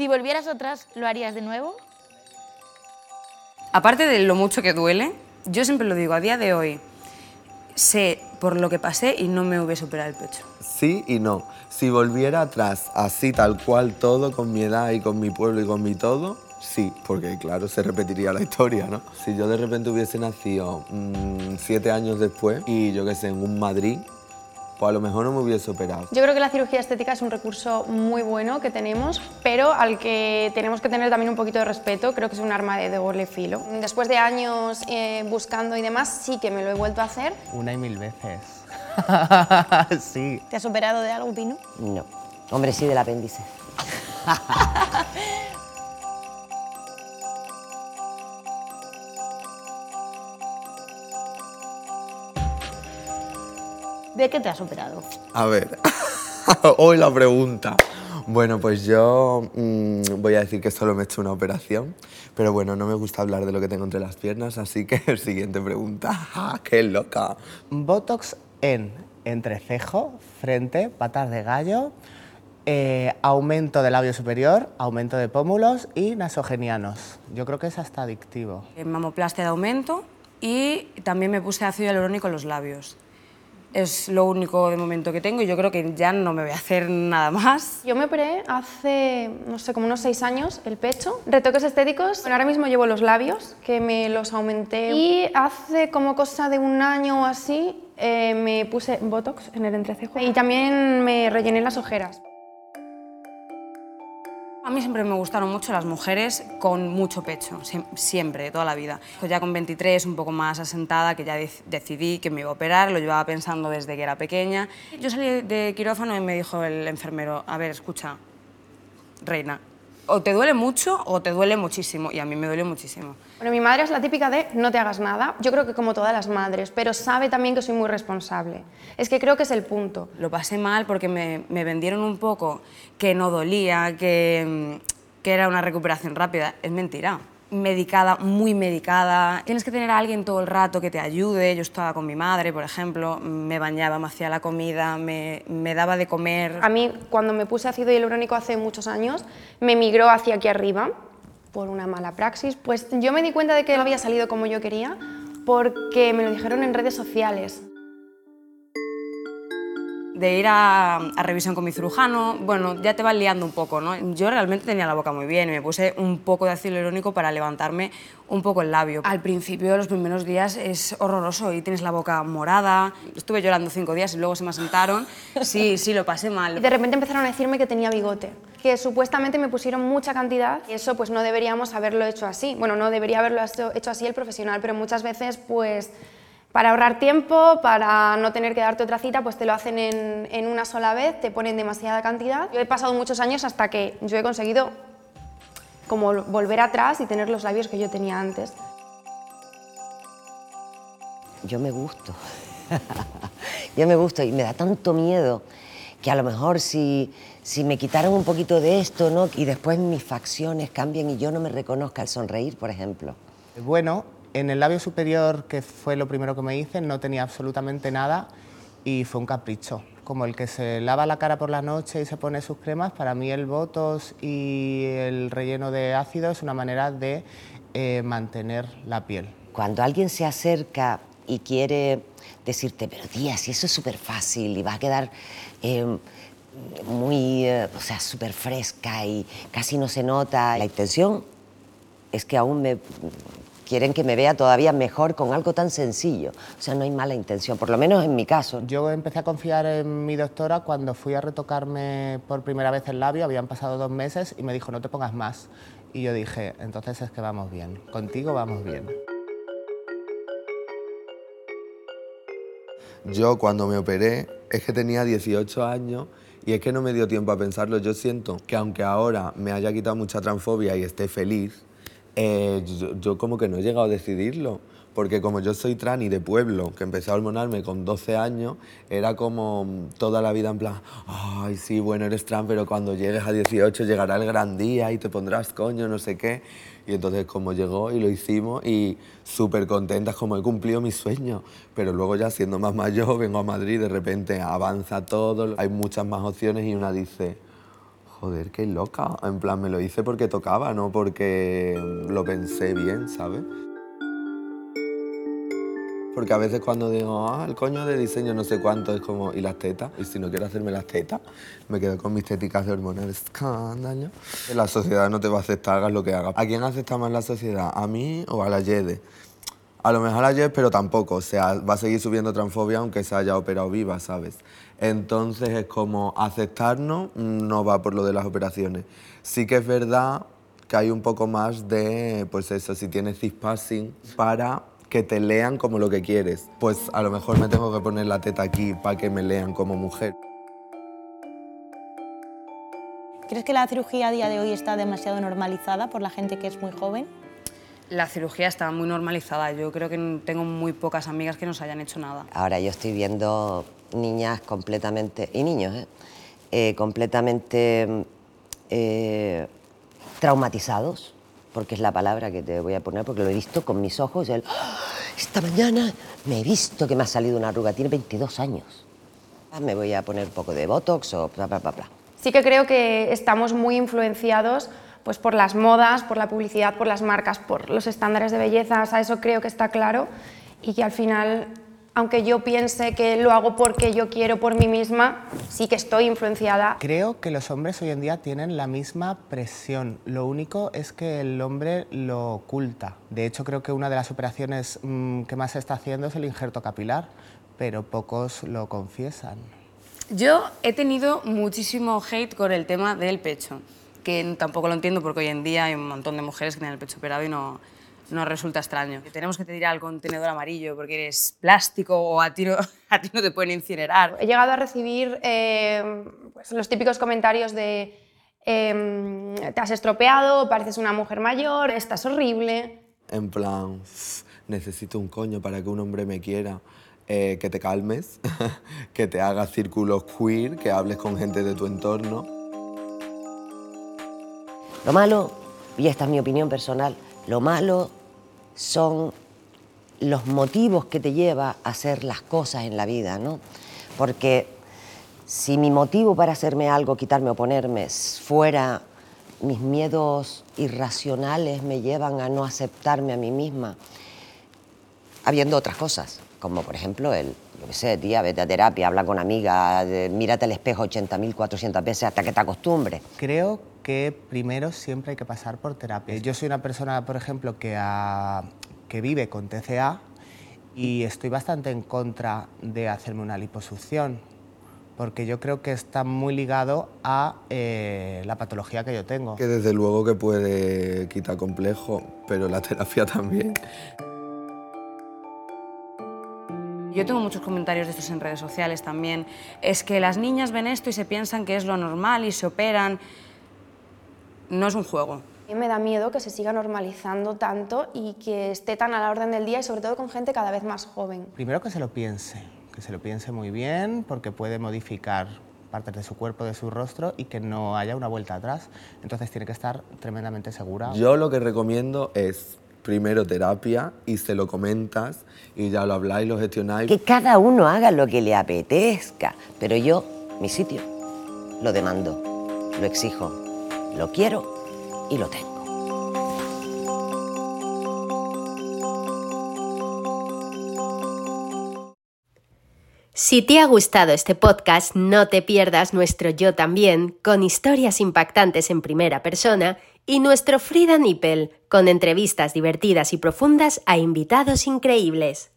Si volvieras atrás, ¿lo harías de nuevo? Aparte de lo mucho que duele, yo siempre lo digo, a día de hoy, sé por lo que pasé y no me hubiese operado el pecho. Sí y no. Si volviera atrás, así tal cual todo, con mi edad y con mi pueblo y con mi todo, sí, porque claro, se repetiría la historia, ¿no? Si yo de repente hubiese nacido mm, siete años después y yo qué sé, en un Madrid, pues a lo mejor no me hubiese operado. Yo creo que la cirugía estética es un recurso muy bueno que tenemos, pero al que tenemos que tener también un poquito de respeto. Creo que es un arma de doble filo. Después de años eh, buscando y demás, sí que me lo he vuelto a hacer. Una y mil veces. sí. ¿Te has operado de algo, Pino? No. Hombre, sí, del apéndice. ¿De qué te has operado? A ver, hoy la pregunta. Bueno, pues yo mm, voy a decir que solo me he hecho una operación, pero bueno, no me gusta hablar de lo que tengo entre las piernas, así que siguiente pregunta. ¡Ah, ¡Qué loca! Botox en entrecejo, frente, patas de gallo, eh, aumento del labio superior, aumento de pómulos y nasogenianos. Yo creo que es hasta adictivo. Mamoplastia de aumento y también me puse ácido hialurónico en los labios. Es lo único de momento que tengo y yo creo que ya no me voy a hacer nada más. Yo me operé hace, no sé, como unos seis años el pecho. Retoques estéticos. Bueno, ahora mismo llevo los labios, que me los aumenté. Y hace como cosa de un año o así eh, me puse Botox en el entrecejo. Y también me rellené las ojeras. A mí siempre me gustaron mucho las mujeres con mucho pecho, siem- siempre, toda la vida. Ya con 23, un poco más asentada, que ya dec- decidí que me iba a operar, lo llevaba pensando desde que era pequeña. Yo salí de quirófano y me dijo el enfermero, a ver, escucha, reina, o te duele mucho o te duele muchísimo, y a mí me duele muchísimo. Bueno, mi madre es la típica de no te hagas nada. Yo creo que como todas las madres, pero sabe también que soy muy responsable. Es que creo que es el punto. Lo pasé mal porque me, me vendieron un poco que no dolía, que, que era una recuperación rápida. Es mentira. Medicada, muy medicada. Tienes que tener a alguien todo el rato que te ayude. Yo estaba con mi madre, por ejemplo, me bañaba, me hacía la comida, me, me daba de comer. A mí, cuando me puse ácido hialurónico hace muchos años, me migró hacia aquí arriba por una mala praxis. Pues yo me di cuenta de que no había salido como yo quería porque me lo dijeron en redes sociales. De ir a, a revisión con mi cirujano, bueno, ya te vas liando un poco, ¿no? Yo realmente tenía la boca muy bien y me puse un poco de ácido hialurónico para levantarme un poco el labio. Al principio, los primeros días, es horroroso y tienes la boca morada. Estuve llorando cinco días y luego se me asentaron. Sí, sí, lo pasé Y mal. de repente empezaron a decirme que tenía bigote, que supuestamente me pusieron mucha cantidad y eso pues no deberíamos haberlo hecho así. Bueno, no debería haberlo hecho así el profesional, pero muchas veces pues para ahorrar tiempo, para no tener que darte otra cita, pues te lo hacen en, en una sola vez, te ponen demasiada cantidad. Yo he pasado muchos años hasta que yo he conseguido como volver atrás y tener los labios que yo tenía antes. Yo me gusto. Yo me gusto y me da tanto miedo que a lo mejor si, si me quitaran un poquito de esto, ¿no? Y después mis facciones cambien y yo no me reconozca al sonreír, por ejemplo. Bueno, en el labio superior, que fue lo primero que me hice, no tenía absolutamente nada y fue un capricho. Como el que se lava la cara por la noche y se pone sus cremas, para mí el botox y el relleno de ácido es una manera de eh, mantener la piel. Cuando alguien se acerca y quiere decirte, pero tía, si eso es súper fácil y va a quedar eh, muy, eh, o sea, súper fresca y casi no se nota, la intención es que aún me quieren que me vea todavía mejor con algo tan sencillo. O sea, no hay mala intención, por lo menos en mi caso. Yo empecé a confiar en mi doctora cuando fui a retocarme por primera vez el labio, habían pasado dos meses y me dijo, no te pongas más. Y yo dije, entonces es que vamos bien, contigo vamos bien. Yo cuando me operé es que tenía 18 años y es que no me dio tiempo a pensarlo. Yo siento que aunque ahora me haya quitado mucha transfobia y esté feliz, eh, yo, como que no he llegado a decidirlo. Porque como yo soy trans y de pueblo, que empecé a hormonarme con 12 años, era como toda la vida en plan, ay, sí, bueno, eres trans, pero cuando llegues a 18 llegará el gran día y te pondrás coño, no sé qué. Y entonces como llegó y lo hicimos y súper contentas, como he cumplido mi sueño. Pero luego ya siendo más mayor, vengo a Madrid, de repente avanza todo, hay muchas más opciones y una dice, Joder, qué loca. En plan, me lo hice porque tocaba, no porque lo pensé bien, ¿sabes? Porque a veces cuando digo, ah, el coño de diseño no sé cuánto, es como, ¿y las tetas? Y si no quiero hacerme las tetas, me quedo con mis téticas de hormonal escándalo. La sociedad no te va a aceptar, hagas lo que hagas. ¿A quién acepta más la sociedad? ¿A mí o a la Yede? A lo mejor a Yede, pero tampoco. O sea, va a seguir subiendo transfobia aunque se haya operado viva, ¿sabes? Entonces es como aceptarnos no va por lo de las operaciones. Sí que es verdad que hay un poco más de, pues eso, si tienes cispassing, para que te lean como lo que quieres. Pues a lo mejor me tengo que poner la teta aquí para que me lean como mujer. ¿Crees que la cirugía a día de hoy está demasiado normalizada por la gente que es muy joven? La cirugía está muy normalizada. Yo creo que tengo muy pocas amigas que nos hayan hecho nada. Ahora yo estoy viendo niñas completamente, y niños, ¿eh? Eh, completamente eh, traumatizados porque es la palabra que te voy a poner, porque lo he visto con mis ojos. El, ¡Ah! esta mañana me he visto que me ha salido una arruga, tiene 22 años. Ah, me voy a poner un poco de Botox o bla, bla, bla, bla. Sí que creo que estamos muy influenciados pues, por las modas, por la publicidad, por las marcas, por los estándares de belleza, o eso creo que está claro y que al final aunque yo piense que lo hago porque yo quiero por mí misma, sí que estoy influenciada. Creo que los hombres hoy en día tienen la misma presión. Lo único es que el hombre lo oculta. De hecho, creo que una de las operaciones mm, que más se está haciendo es el injerto capilar, pero pocos lo confiesan. Yo he tenido muchísimo hate con el tema del pecho, que tampoco lo entiendo porque hoy en día hay un montón de mujeres que tienen el pecho operado y no, no resulta extraño. Que tenemos que te tirar al contenedor amarillo porque eres plástico o a ti no, a ti no te pueden incinerar. He llegado a recibir eh, pues, los típicos comentarios de em, te has estropeado, pareces una mujer mayor, estás horrible. En plan, necesito un coño para que un hombre me quiera. Eh, que te calmes, que te hagas círculos queer, que hables con gente de tu entorno. Lo malo, y esta es mi opinión personal, lo malo son los motivos que te lleva a hacer las cosas en la vida, ¿no? Porque si mi motivo para hacerme algo, quitarme o ponerme, fuera mis miedos irracionales me llevan a no aceptarme a mí misma, habiendo otras cosas, como por ejemplo el, yo qué sé, tía, vete a terapia, habla con amiga, mírate al espejo 80.400 veces hasta que te acostumbres. Creo que primero siempre hay que pasar por terapia. Yo soy una persona, por ejemplo, que, que vive con TCA y estoy bastante en contra de hacerme una liposucción porque yo creo que está muy ligado a eh, la patología que yo tengo. Que desde luego que puede quitar complejo, pero la terapia también. Yo tengo muchos comentarios de estos en redes sociales también. Es que las niñas ven esto y se piensan que es lo normal y se operan no es un juego. A mí me da miedo que se siga normalizando tanto y que esté tan a la orden del día y sobre todo con gente cada vez más joven. Primero que se lo piense, que se lo piense muy bien porque puede modificar partes de su cuerpo, de su rostro y que no haya una vuelta atrás. Entonces tiene que estar tremendamente segura. Yo lo que recomiendo es primero terapia y se lo comentas y ya lo habláis, lo gestionáis. Que cada uno haga lo que le apetezca, pero yo, mi sitio, lo demando, lo exijo. Lo quiero y lo tengo. Si te ha gustado este podcast, no te pierdas nuestro Yo también, con historias impactantes en primera persona, y nuestro Frida Nippel, con entrevistas divertidas y profundas a invitados increíbles.